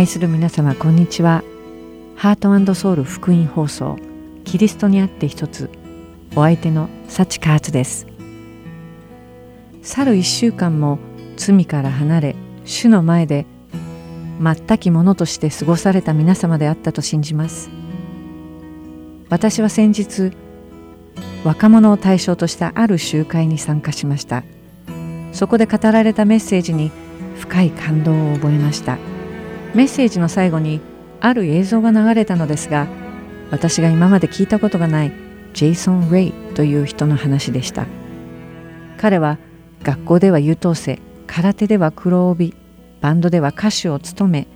愛する皆様こんにちは。ハートソウル福音放送キリストにあって一つお相手の幸カーツです。去る一週間も罪から離れ主の前で全きものとして過ごされた皆様であったと信じます。私は先日若者を対象としたある集会に参加しました。そこで語られたメッセージに深い感動を覚えました。メッセージの最後にある映像が流れたのですが私が今まで聞いたことがないジェイソン・レイという人の話でした。彼は学校では優等生空手では黒帯バンドでは歌手を務め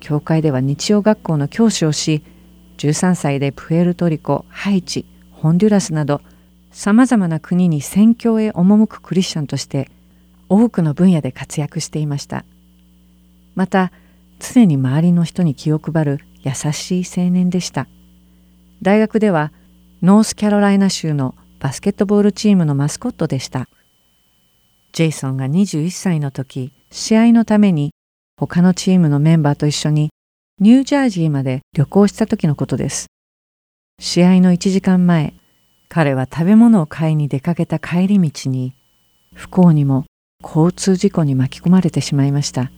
教会では日曜学校の教師をし13歳でプエルトリコハイチホンデュラスなどさまざまな国に宣教へ赴くクリスチャンとして多くの分野で活躍していました。また常に周りの人に気を配る優しい青年でした大学ではノースキャロライナ州のバスケットボールチームのマスコットでしたジェイソンが21歳の時試合のために他のチームのメンバーと一緒にニュージャージーまで旅行した時のことです。試合の1時間前、彼は食べ物を買いに出かけた帰り道に不幸にも交通事故に巻き込まれてしまいました。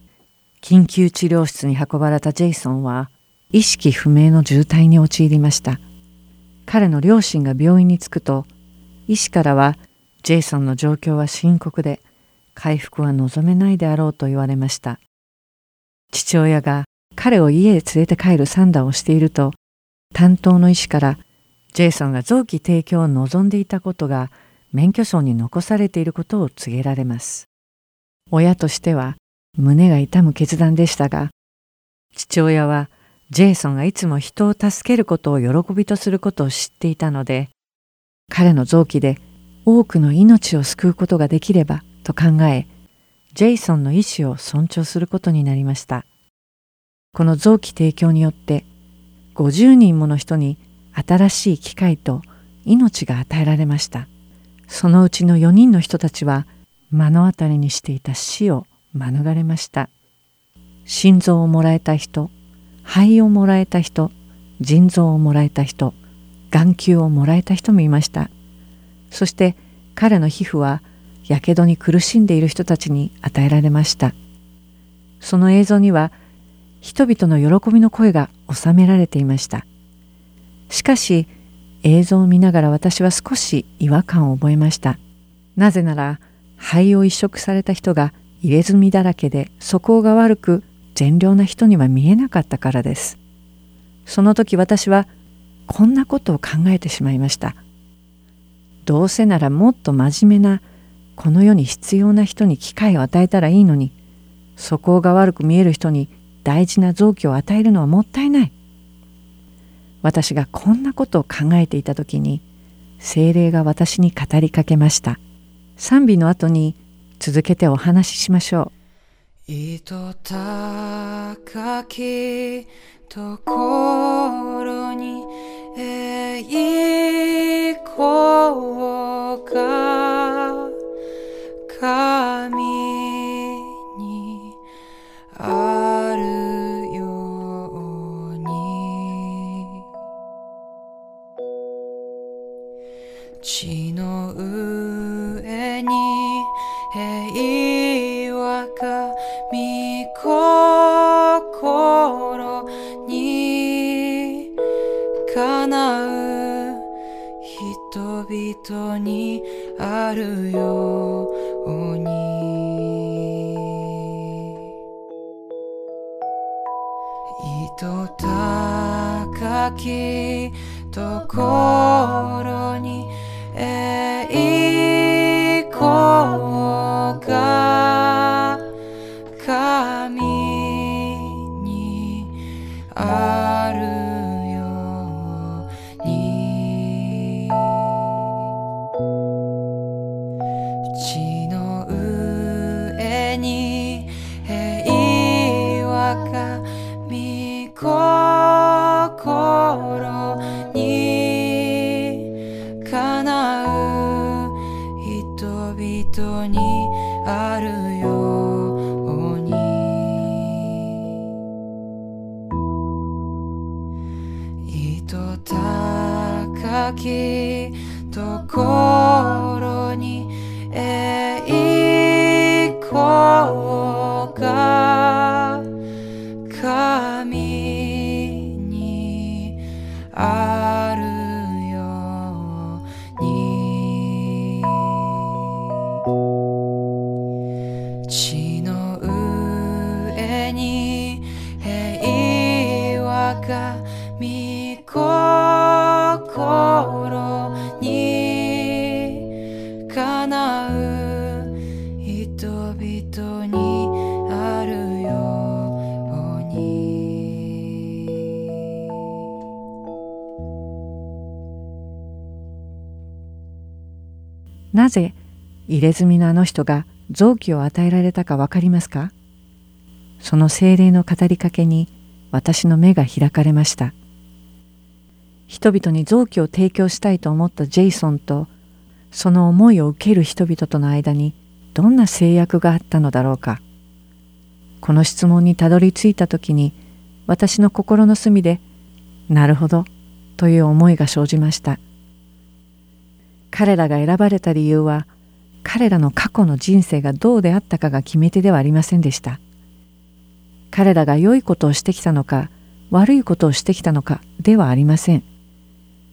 緊急治療室に運ばれたジェイソンは意識不明の重体に陥りました。彼の両親が病院に着くと医師からはジェイソンの状況は深刻で回復は望めないであろうと言われました。父親が彼を家へ連れて帰る算段をしていると担当の医師からジェイソンが臓器提供を望んでいたことが免許証に残されていることを告げられます。親としては胸が痛む決断でしたが父親はジェイソンがいつも人を助けることを喜びとすることを知っていたので彼の臓器で多くの命を救うことができればと考えジェイソンの意思を尊重することになりました。この臓器提供によって50人もの人に新しい機会と命が与えられました。そのうちの4人の人たちは目の当たりにしていた死を免れました。心臓をもらえた人肺をもらえた人腎臓をもらえた人眼球をもらえた人もいました。そして彼の皮膚はやけどに苦しんでいる人たちに与えられました。その映像には人々の喜びの声が収められていました。しかし映像を見ながら私は少し違和感を覚えました。なぜなら肺を移植された人が入れ墨だらけで素行が悪く善良な人には見えなかったからです。その時私はこんなことを考えてしまいました。どうせならもっと真面目なこの世に必要な人に機会を与えたらいいのに素行が悪く見える人に大事な臓器を与えるのはもったいない。私がこんなことを考えていた時に精霊が私に語りかけました。賛美の後に続けてお話ししましょう。糸高きところに栄光が神にあるように。地の上に平和か御心にかなう人々にあるように。糸高きところ入れ墨のあの人が臓器を与えられたかわかりますか？その精霊の語りかけに私の目が開かれました。人々に臓器を提供したいと思ったジェイソンとその思いを受ける人々との間にどんな制約があったのだろうか？この質問にたどり着いた時に私の心の隅で「なるほど」という思いが生じました。彼らが選ばれた理由は彼らの過去の人生がどうであったかが決め手ではありませんでした。彼らが良いことをしてきたのか悪いことをしてきたのかではありません。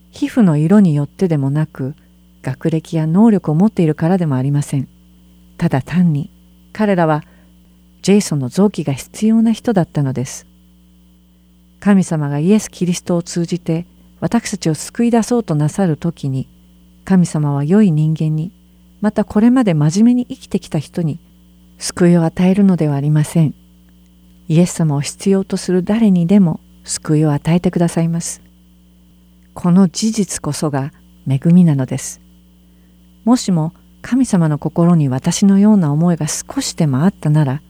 皮膚の色によってでもなく学歴や能力を持っているからでもありません。ただ単に彼らはジェイソンの臓器が必要な人だったのです。神様がイエス・キリストを通じて私たちを救い出そうとなさる時に神様は良い人間にまたこれまで真面目に生きてきた人に救いを与えるのではありません。イエス様を必要とする誰にでも救いを与えてくださいます。この事実こそが恵みなのです。もしも神様の心に私のような思いが少しでもあったなら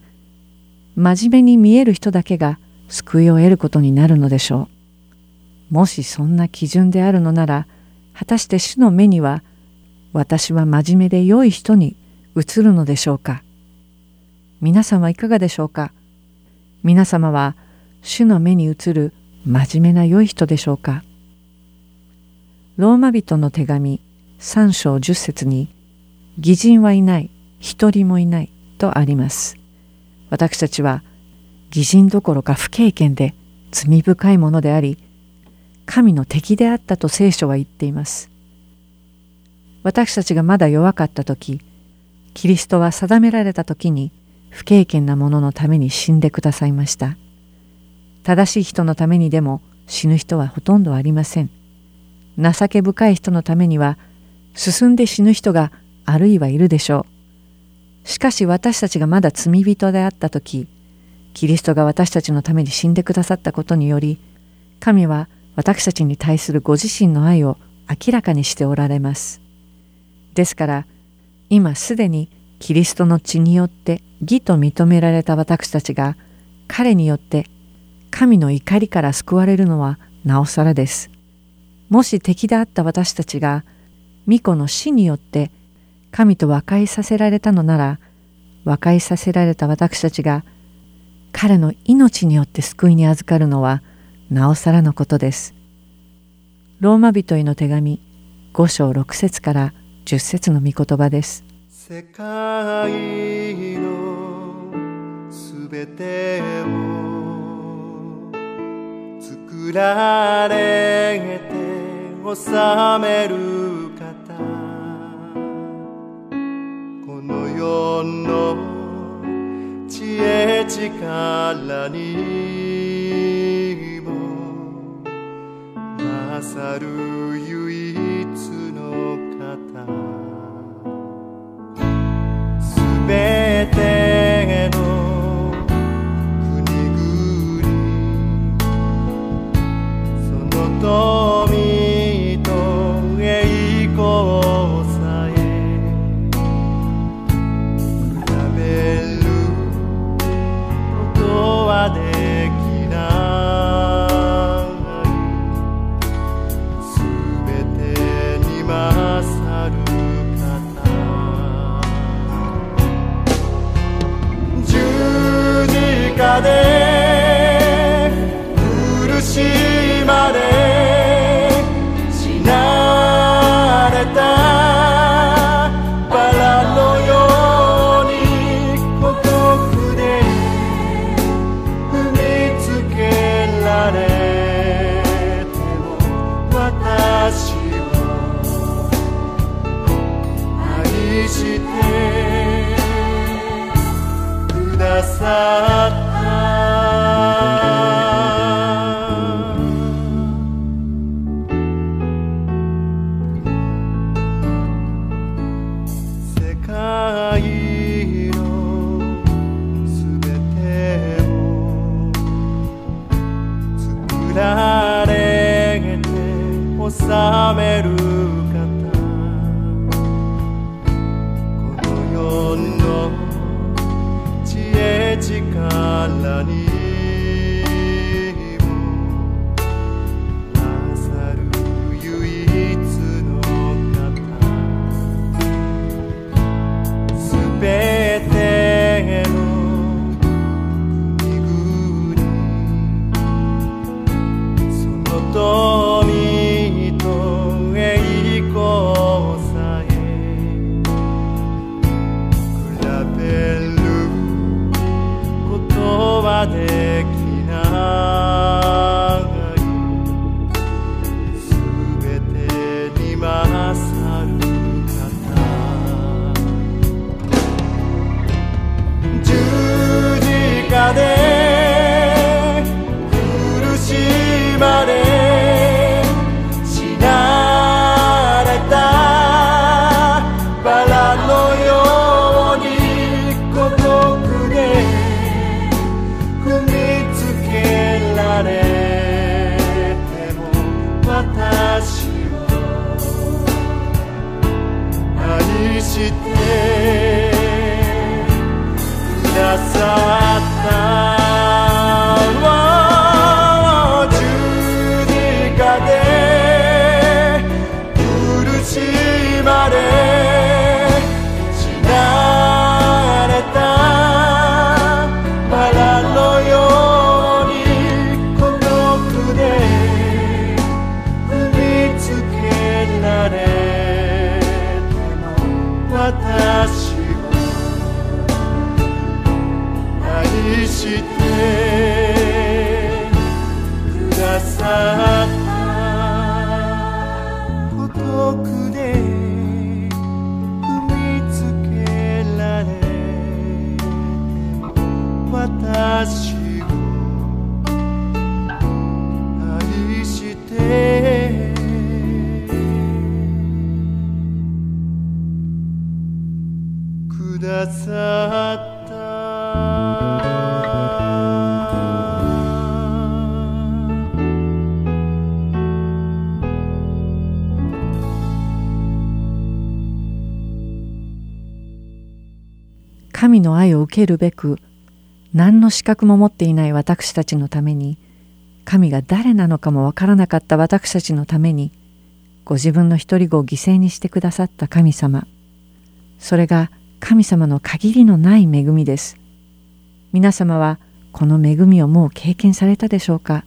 真面目に見える人だけが救いを得ることになるのでしょう。もしそんな基準であるのなら果たして主の目には私は真面目で良い人に映るのでしょうか？皆さんはいかがでしょうか？皆様は主の目に映る真面目な良い人でしょうか？ローマ人の手紙3章10節に義人はいない一人もいないとあります。私たちは義人どころか不経験で罪深いものであり神の敵であったと聖書は言っています。私たちがまだ弱かった時キリストは定められた時に不経験な者のために死んでくださいました。正しい人のためにでも死ぬ人はほとんどありません。情け深い人のためには進んで死ぬ人があるいはいるでしょう。しかし私たちがまだ罪人であった時キリストが私たちのために死んでくださったことにより神は私たちに対するご自身の愛を明らかにしておられます。ですから今すでにキリストの血によって義と認められた私たちが彼によって神の怒りから救われるのはなおさらです。もし敵であった私たちが巫女の死によって神と和解させられたのなら和解させられた私たちが彼の命によって救いに預かるのはなおさらのことです。ローマ人への手紙5章6節から10節の御言葉です。世界のすべてを作られて治める方。この世の知恵力にも。勝る唯一のた。すべての国々その富愛してくださけるべく何の資格も持っていない私たちのために神が誰なのかもわからなかった私たちのためにご自分の一人子を犠牲にしてくださった神様。それが神様の限りのない恵みです。皆様はこの恵みをもう経験されたでしょうか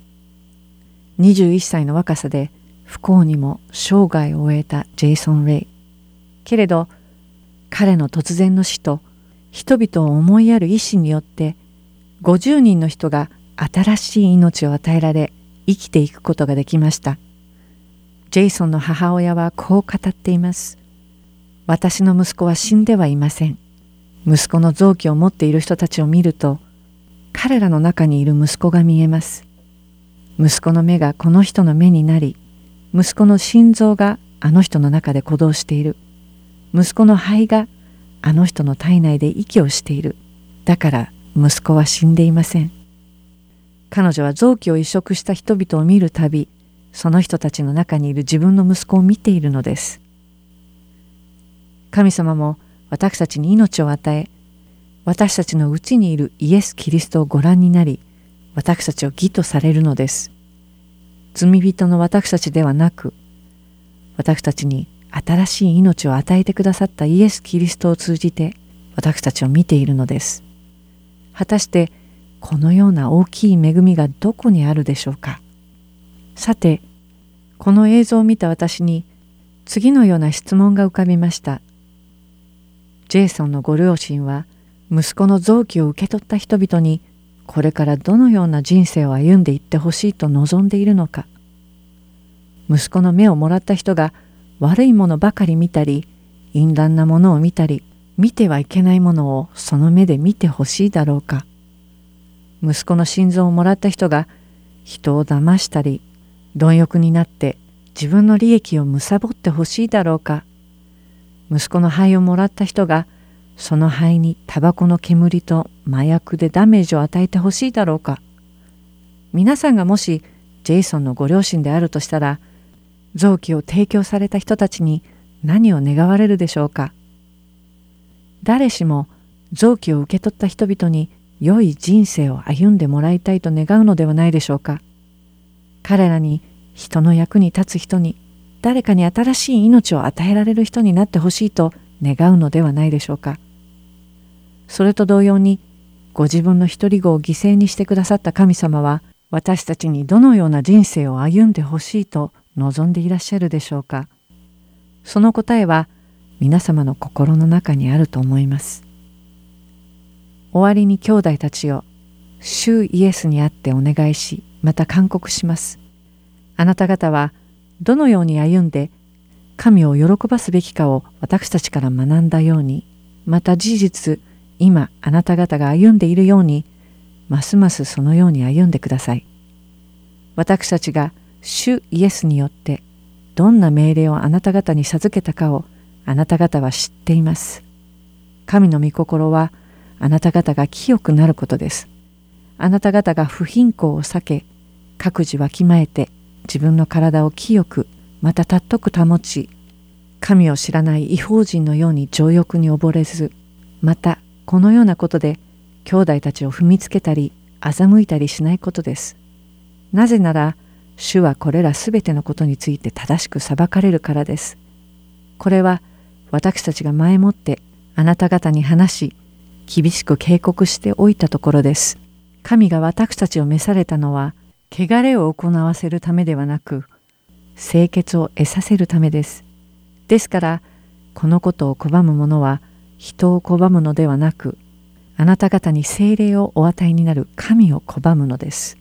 ？21歳の若さで不幸にも生涯を終えたジェイソン・レイ。けれど彼の突然の死と人々を思いやる意志によって50人の人が新しい命を与えられ生きていくことができました。ジェイソンの母親はこう語っています。私の息子は死んではいません。息子の臓器を持っている人たちを見ると彼らの中にいる息子が見えます。息子の目がこの人の目になり息子の心臓があの人の中で鼓動している。息子の肺があの人の体内で息をしている。だから息子は死んでいません。彼女は臓器を移植した人々を見るたびその人たちの中にいる自分の息子を見ているのです。神様も私たちに命を与え私たちのうちにいるイエス・キリストをご覧になり私たちを義とされるのです。罪人の私たちではなく私たちに新しい命を与えてくださったイエス・キリストを通じて私たちを見ているのです。果たしてこのような大きい恵みがどこにあるでしょうか？さてこの映像を見た私に次のような質問が浮かびました。ジェイソンのご両親は息子の臓器を受け取った人々にこれからどのような人生を歩んでいってほしいと望んでいるのか？息子の目をもらった人が悪いものばかり見たり淫乱なものを見たり見てはいけないものをその目で見てほしいだろうか。息子の心臓をもらった人が人を騙したり貪欲になって自分の利益を貪ってほしいだろうか。息子の肺をもらった人がその肺にタバコの煙と麻薬でダメージを与えてほしいだろうか。皆さんがもしジェイソンのご両親であるとしたら臓器を提供された人たちに何を願われるでしょうか？誰しも臓器を受け取った人々に良い人生を歩んでもらいたいと願うのではないでしょうか？彼らに人の役に立つ人に誰かに新しい命を与えられる人になってほしいと願うのではないでしょうか？それと同様にご自分の一人子を犠牲にしてくださった神様は私たちにどのような人生を歩んでほしいと望んでいらっしゃるでしょうか？その答えは皆様の心の中にあると思います。終わりに兄弟たちを主イエスにあってお願いしまた勧告します。あなた方はどのように歩んで神を喜ばすべきかを私たちから学んだようにまた事実今あなた方が歩んでいるようにますますそのように歩んでください。私たちが主イエスによってどんな命令をあなた方に授けたかをあなた方は知っています。神の御心はあなた方が清くなることです。あなた方が不貧困を避け、各自わきまえて自分の体を清く、また尊く保ち、神を知らない違法人のように情欲に溺れず、またこのようなことで兄弟たちを踏みつけたり欺いたりしないことです。なぜなら主はこれらすべてのことについて正しく裁かれるからです。これは私たちが前もってあなた方に話し厳しく警告しておいたところです。神が私たちを召されたのは汚れを行わせるためではなく清潔を得させるためです。ですからこのことを拒む者は人を拒むのではなくあなた方に精霊をお与えになる神を拒むのです。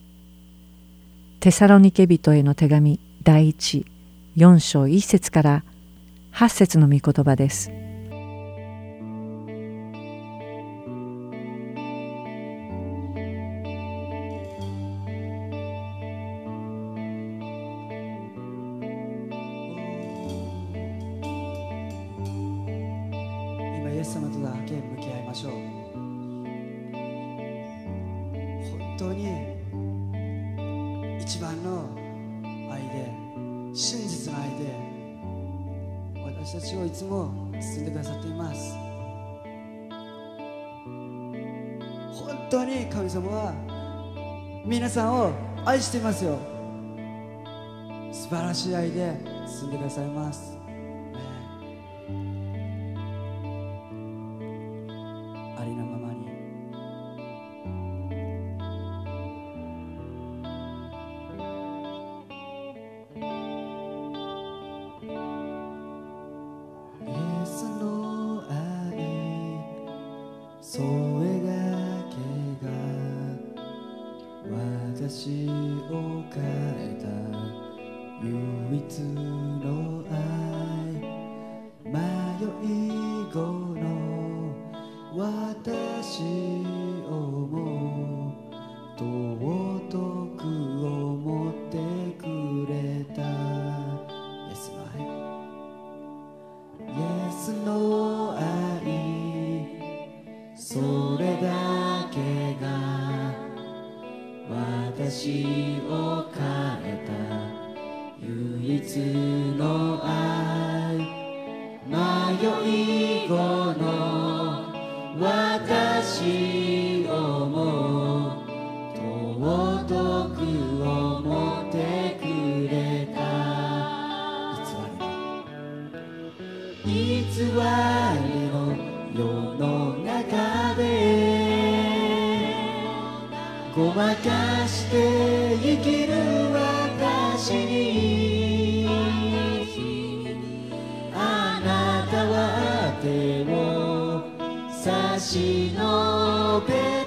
テサロニケ人への手紙第一4章1節から8節の御言葉です。当に神様は皆さんを愛していますよ。素晴らしい愛で進んでくださいます。偽りの世の中でごまかして生きる私に。あなたは手を差し伸べ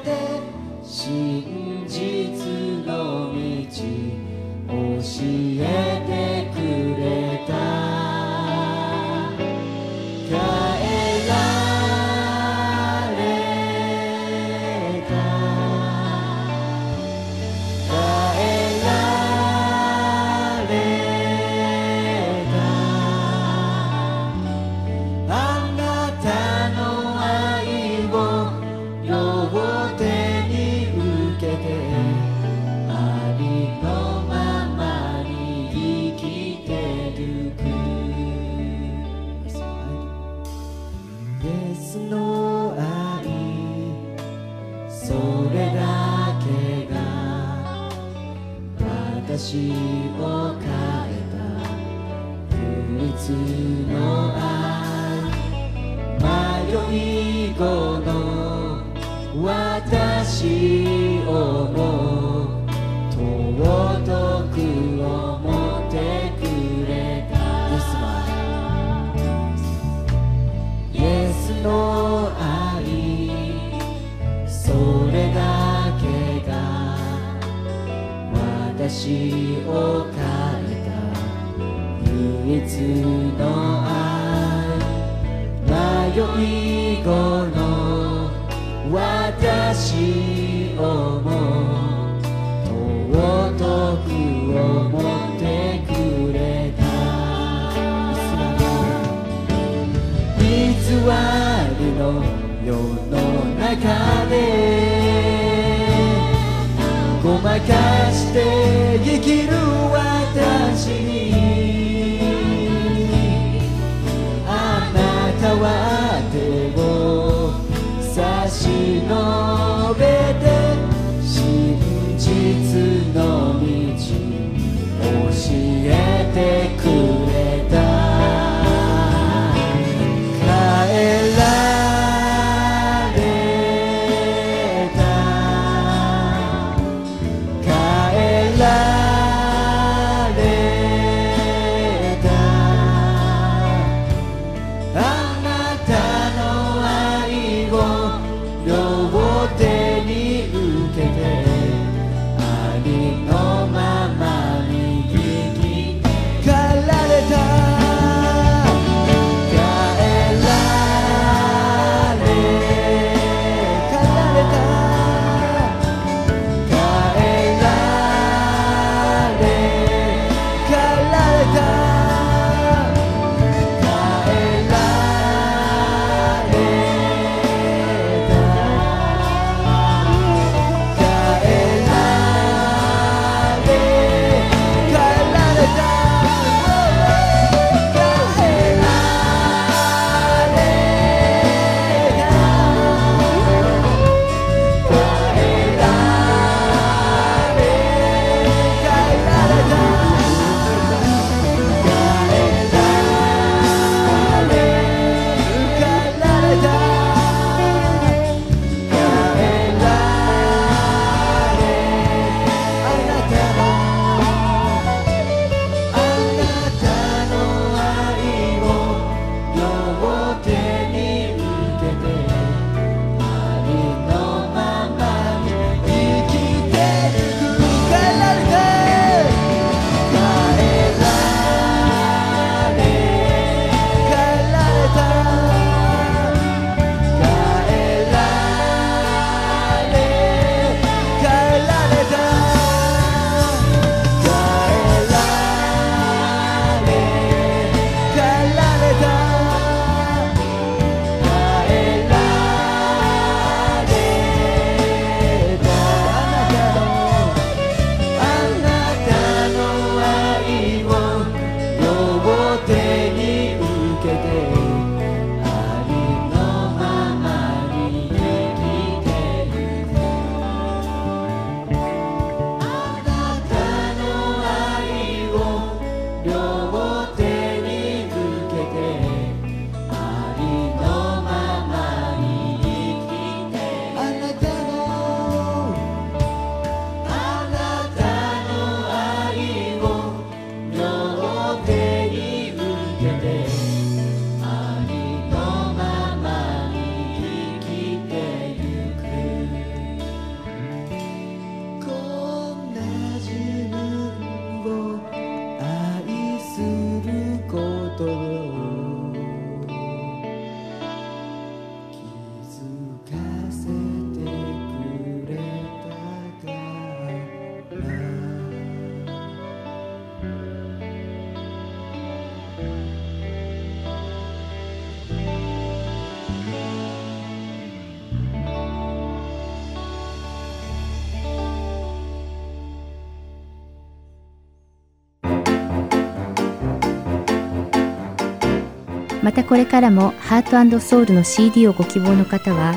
またこれからもハートソウルの CD をご希望の方は、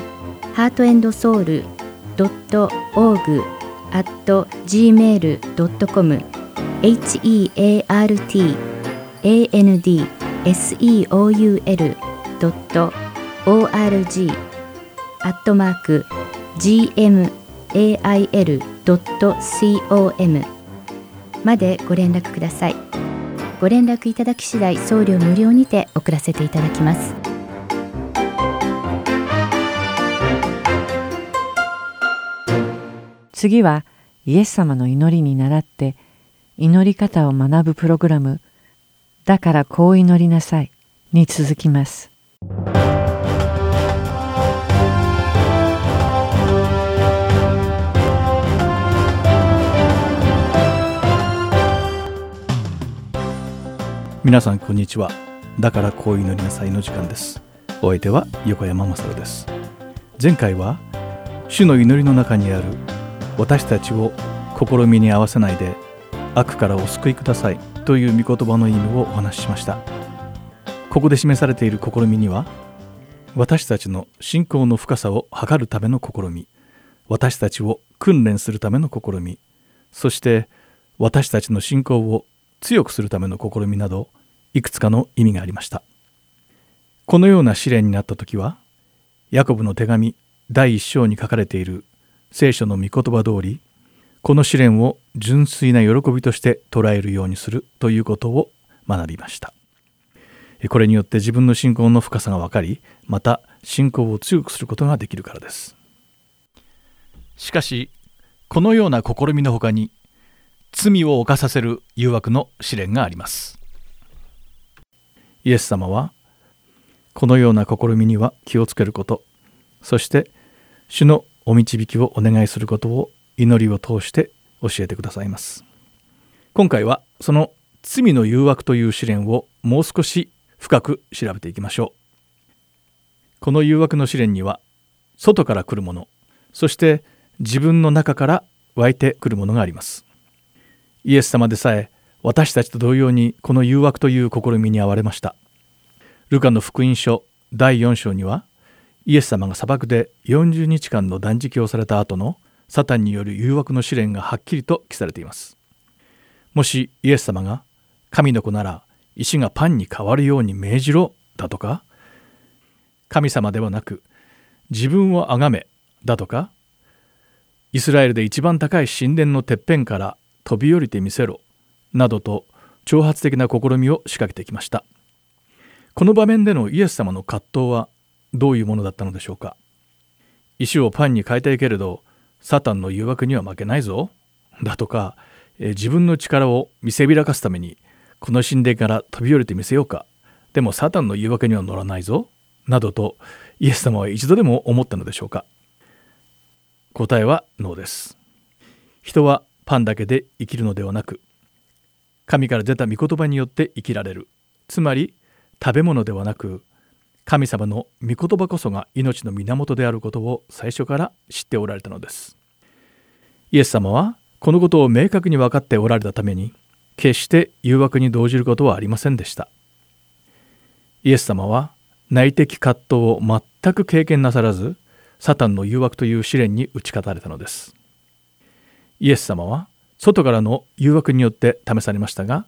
ハートソウル .org at gmail.com heartandseoul.org アットマーク gmail.com までご連絡くださいご連絡いただき次第送料無料にて送らせていただきます。次はイエス様の祈りに倣って祈り方を学ぶプログラム「だからこう祈りなさい」に続きます。皆さんこんにちは。だからこう祈りなさいの時間です。お相手は横山まさるです。前回は主の祈りの中にある私たちを試みに合わせないで悪からお救いくださいという御言葉の意味をお話ししました。ここで示されている試みには私たちの信仰の深さを測るための試み私たちを訓練するための試みそして私たちの信仰を強くするための試みなどいくつかの意味がありました。このような試練になった時はヤコブの手紙第一章に書かれている聖書の御言葉通りこの試練を純粋な喜びとして捉えるようにするということを学びました。これによって自分の信仰の深さが分かりまた信仰を強くすることができるからです。しかしこのような試みのほかに罪を犯させる誘惑の試練があります。イエス様はこのような試みには気をつけること。そして主のお導きをお願いすることを祈りを通して教えてくださいます。今回はその罪の誘惑という試練をもう少し深く調べていきましょう。この誘惑の試練には外から来るものそして自分の中から湧いてくるものがあります。イエス様でさえ私たちと同様にこの誘惑という試みに遭われました。ルカの福音書第4章にはイエス様が砂漠で40日間の断食をされた後のサタンによる誘惑の試練がはっきりと記されています。もしイエス様が神の子なら石がパンに変わるように命じろだとか神様ではなく自分を崇めだとかイスラエルで一番高い神殿のてっぺんから飛び降りてみせろなどと挑発的な試みを仕掛けてきました。この場面でのイエス様の葛藤はどういうものだったのでしょうか。石をパンに変えたいけれどサタンの誘惑には負けないぞだとか、自分の力を見せびらかすためにこの神殿から飛び降りてみせようかでもサタンの誘惑には乗らないぞなどとイエス様は一度でも思ったのでしょうか。答えはノーです。人はパンだけで生きるのではなく神から出た御言葉によって生きられる。つまり食べ物ではなく神様の御言葉こそが命の源であることを最初から知っておられたのです。イエス様はこのことを明確に分かっておられたために決して誘惑に動じることはありませんでした。イエス様は内的葛藤を全く経験なさらずサタンの誘惑という試練に打ち勝たれたのです。イエス様は外からの誘惑によって試されましたが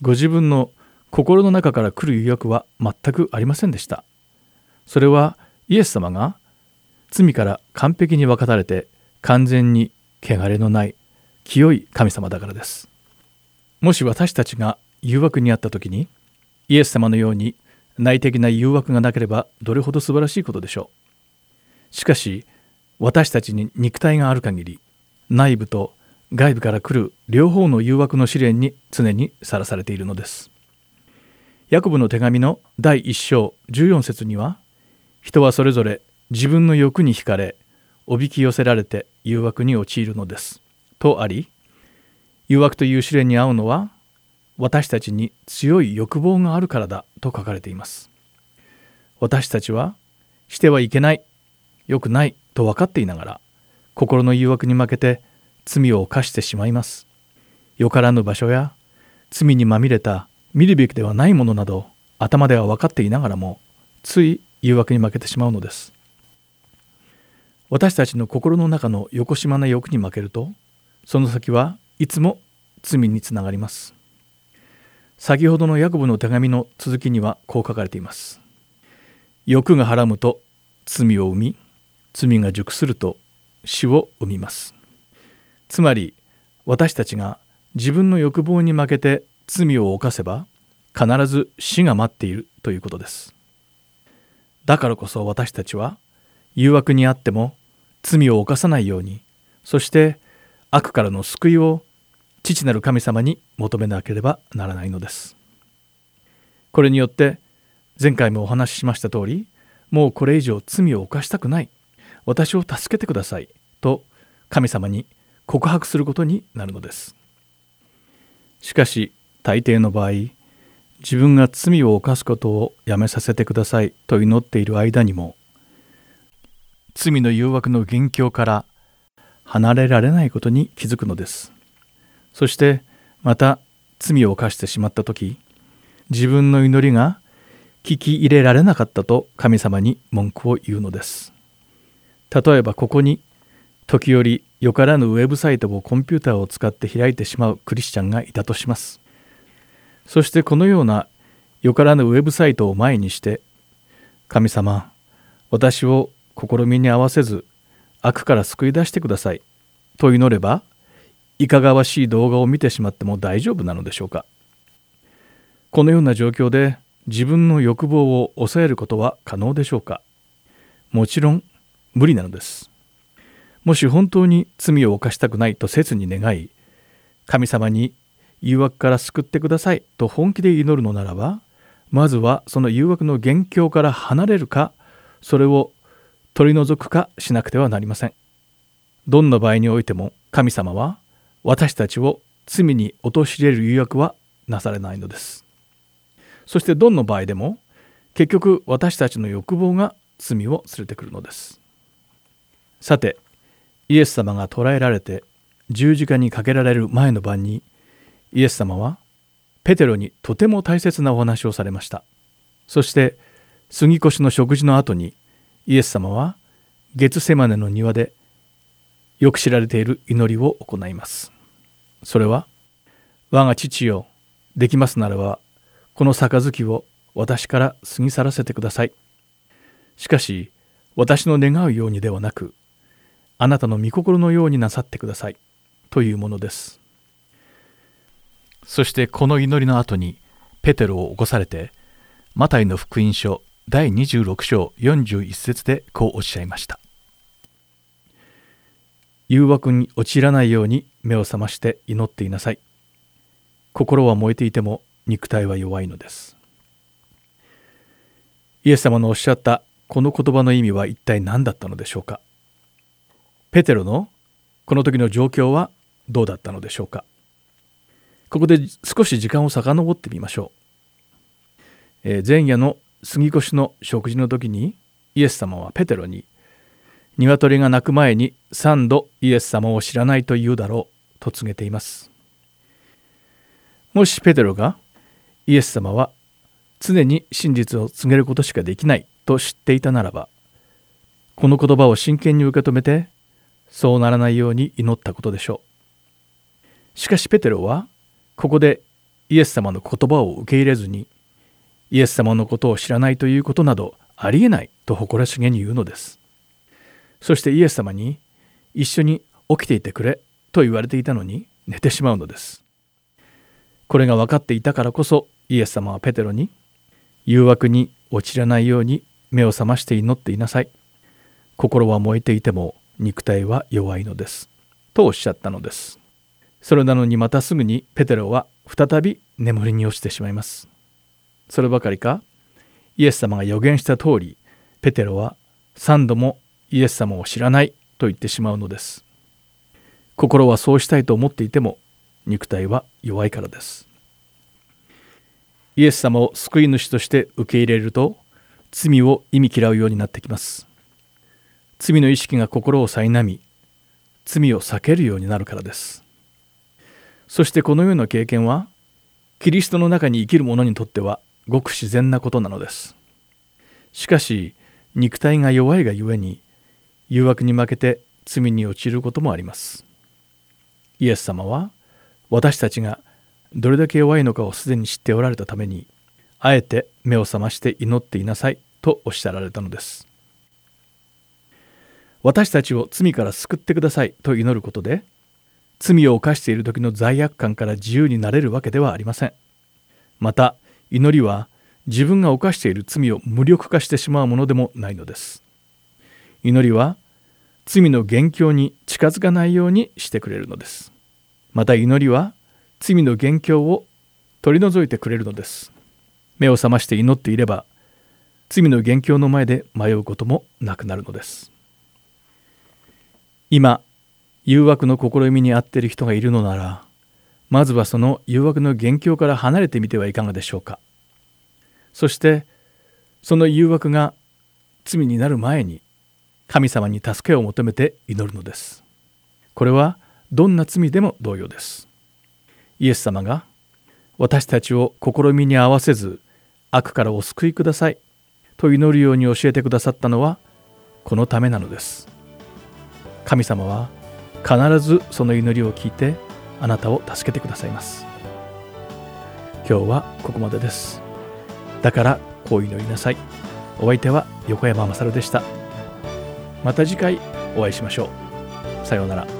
ご自分の心の中から来る誘惑は全くありませんでした。それはイエス様が罪から完璧に分かたれて完全に汚れのない清い神様だからです。もし私たちが誘惑にあった時にイエス様のように内的な誘惑がなければどれほど素晴らしいことでしょう。しかし私たちに肉体がある限り内部と外部から来る両方の誘惑の試練に常にさらされているのです。ヤコブの手紙の第1章14節には人はそれぞれ自分の欲に惹かれおびき寄せられて誘惑に陥るのです。とあり誘惑という試練に遭うのは私たちに強い欲望があるからだと書かれています。私たちはしてはいけない良くないと分かっていながら心の誘惑に負けて罪を犯してしまいます。よからぬ場所や罪にまみれた見るべきではないものなど頭では分かっていながらもつい誘惑に負けてしまうのです。私たちの心の中の横島な欲に負けるとその先はいつも罪につながります。先ほどのヤコブの手紙の続きにはこう書かれています。欲がはらむと罪を生み罪が熟すると死を生みます。つまり私たちが自分の欲望に負けて罪を犯せば必ず死が待っているということです。だからこそ私たちは誘惑にあっても罪を犯さないようにそして悪からの救いを父なる神様に求めなければならないのです。これによって前回もお話ししました通りもうこれ以上罪を犯したくない。私を助けてください。と神様に告白することになるのです。しかし大抵の場合自分が罪を犯すことをやめさせてください。と祈っている間にも罪の誘惑の元凶から離れられないことに気づくのです。そしてまた罪を犯してしまった時自分の祈りが聞き入れられなかったと神様に文句を言うのです。例えばここに時折よからぬウェブサイトをコンピューターを使って開いてしまうクリスチャンがいたとします。そしてこのようなよからぬウェブサイトを前にして神様私を試みに合わせず悪から救い出してください。と祈ればいかがわしい動画を見てしまっても大丈夫なのでしょうか。このような状況で自分の欲望を抑えることは可能でしょうか。もちろん無理なのです。もし本当に罪を犯したくないと切に願い神様に誘惑から救ってくださいと本気で祈るのならばまずはその誘惑の元凶から離れるかそれを取り除くかしなくてはなりません。どんな場合においても神様は私たちを罪に陥れる誘惑はなされないのです。そしてどんな場合でも結局私たちの欲望が罪を連れてくるのです。さてイエス様が捕らえられて十字架にかけられる前の晩にイエス様はペテロにとても大切なお話をされました。そして杉越の食事の後にイエス様はゲツセマネの庭でよく知られている祈りを行います。それは我が父よできますならばこの杯を私から過ぎ去らせてください。しかし私の願うようにではなくあなたの御心のようになさってください。というものです。そしてこの祈りの後にペテロを起こされてマタイの福音書第26章41節でこうおっしゃいました。誘惑に陥らないように目を覚まして祈っていなさい。心は燃えていても肉体は弱いのです。イエス様のおっしゃったこの言葉の意味は一体何だったのでしょうか。ペテロのこの時の状況はどうだったのでしょうか？ここで少し時間を遡ってみましょう、えー、前夜の杉越の食事の時にイエス様はペテロに「鶏が鳴く前に三度イエス様を知らないと言うだろう」と告げています。もしペテロがイエス様は常に真実を告げることしかできないと知っていたならばこの言葉を真剣に受け止めてそうならないように祈ったことでしょう。しかしペテロはここでイエス様の言葉を受け入れずにイエス様のことを知らないということなどありえないと誇らしげに言うのです。そしてイエス様に一緒に起きていてくれと言われていたのに寝てしまうのです。これが分かっていたからこそイエス様はペテロに誘惑に陥らないように目を覚まして祈っていなさい。心は燃えていても肉体は弱いのです。とおっしゃったのです。それなのにまたすぐにペテロは再び眠りに落ちてしまいます。そればかりかイエス様が予言した通りペテロは3度もイエス様を知らないと言ってしまうのです。心はそうしたいと思っていても肉体は弱いからです。イエス様を救い主として受け入れると罪を意味嫌うようになってきます。罪の意識が心を苛み罪を避けるようになるからです。そしてこのような経験はキリストの中に生きる者にとってはごく自然なことなのです。しかし肉体が弱いがゆえに誘惑に負けて罪に陥ることもあります。イエス様は私たちがどれだけ弱いのかをすでに知っておられたためにあえて目を覚まして祈っていなさいとおっしゃられたのです。私たちを罪から救ってくださいと祈ることで罪を犯している時の罪悪感から自由になれるわけではありません。また祈りは自分が犯している罪を無力化してしまうものでもないのです。祈りは罪の元凶に近づかないようにしてくれるのです。また祈りは罪の元凶を取り除いてくれるのです。目を覚まして祈っていれば罪の元凶の前で迷うこともなくなるのです。今誘惑の試みに遭っている人がいるのならまずはその誘惑の元凶から離れてみてはいかがでしょうか。そしてその誘惑が罪になる前に神様に助けを求めて祈るのです。これはどんな罪でも同様です。イエス様が私たちを試みに合わせず悪からお救いくださいと祈るように教えてくださったのはこのためなのです。神様は必ずその祈りを聞いてあなたを助けてくださいます。今日はここまでです。だからこう祈りなさい。お相手は横山勝でした。また次回お会いしましょう。さようなら。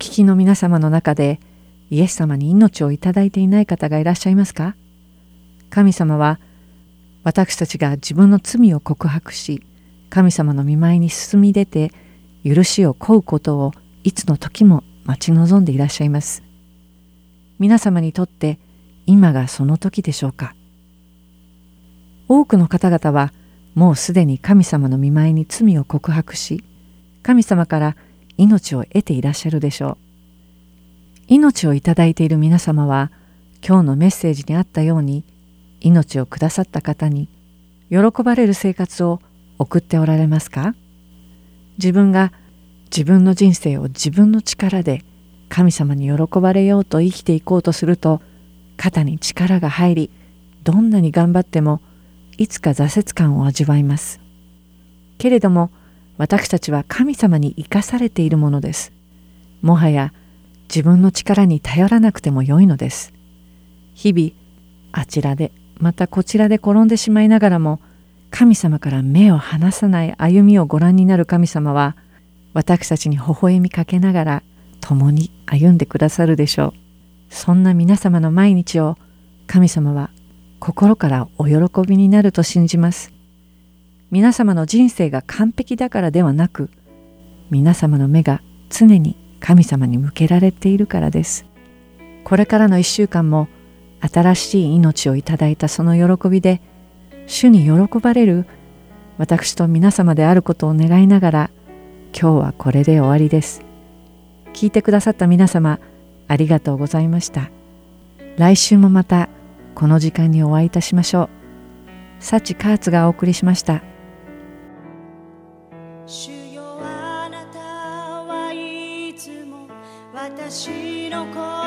聞きの皆様の中でイエス様に命をいただいていない方がいらっしゃいますか？神様は私たちが自分の罪を告白し神様の見舞いに進み出て許しを請うことをいつの時も待ち望んでいらっしゃいます。皆様にとって今がその時でしょうか？多くの方々はもうすでに神様の見舞いに罪を告白し神様から命を得ていらっしゃるでしょう。命をいただいている皆様は今日のメッセージにあったように命をくださった方に喜ばれる生活を送っておられますか？自分が自分の人生を自分の力で神様に喜ばれようと生きていこうとすると肩に力が入りどんなに頑張ってもいつか挫折感を味わいます。けれども私たちは神様に生かされているものです。もはや自分の力に頼らなくてもよいのです。日々あちらでまたこちらで転んでしまいながらも神様から目を離さない歩みをご覧になる神様は私たちに微笑みかけながら共に歩んでくださるでしょう。そんな皆様の毎日を神様は心からお喜びになると信じます。皆様の人生が完璧だからではなく皆様の目が常に神様に向けられているからです。これからの一週間も新しい命をいただいたその喜びで主に喜ばれる私と皆様であることを願いながら今日はこれで終わりです。聞いてくださった皆様ありがとうございました。来週もまたこの時間にお会いいたしましょう。幸カーツがお送りしました。主よあなたはいつも私の声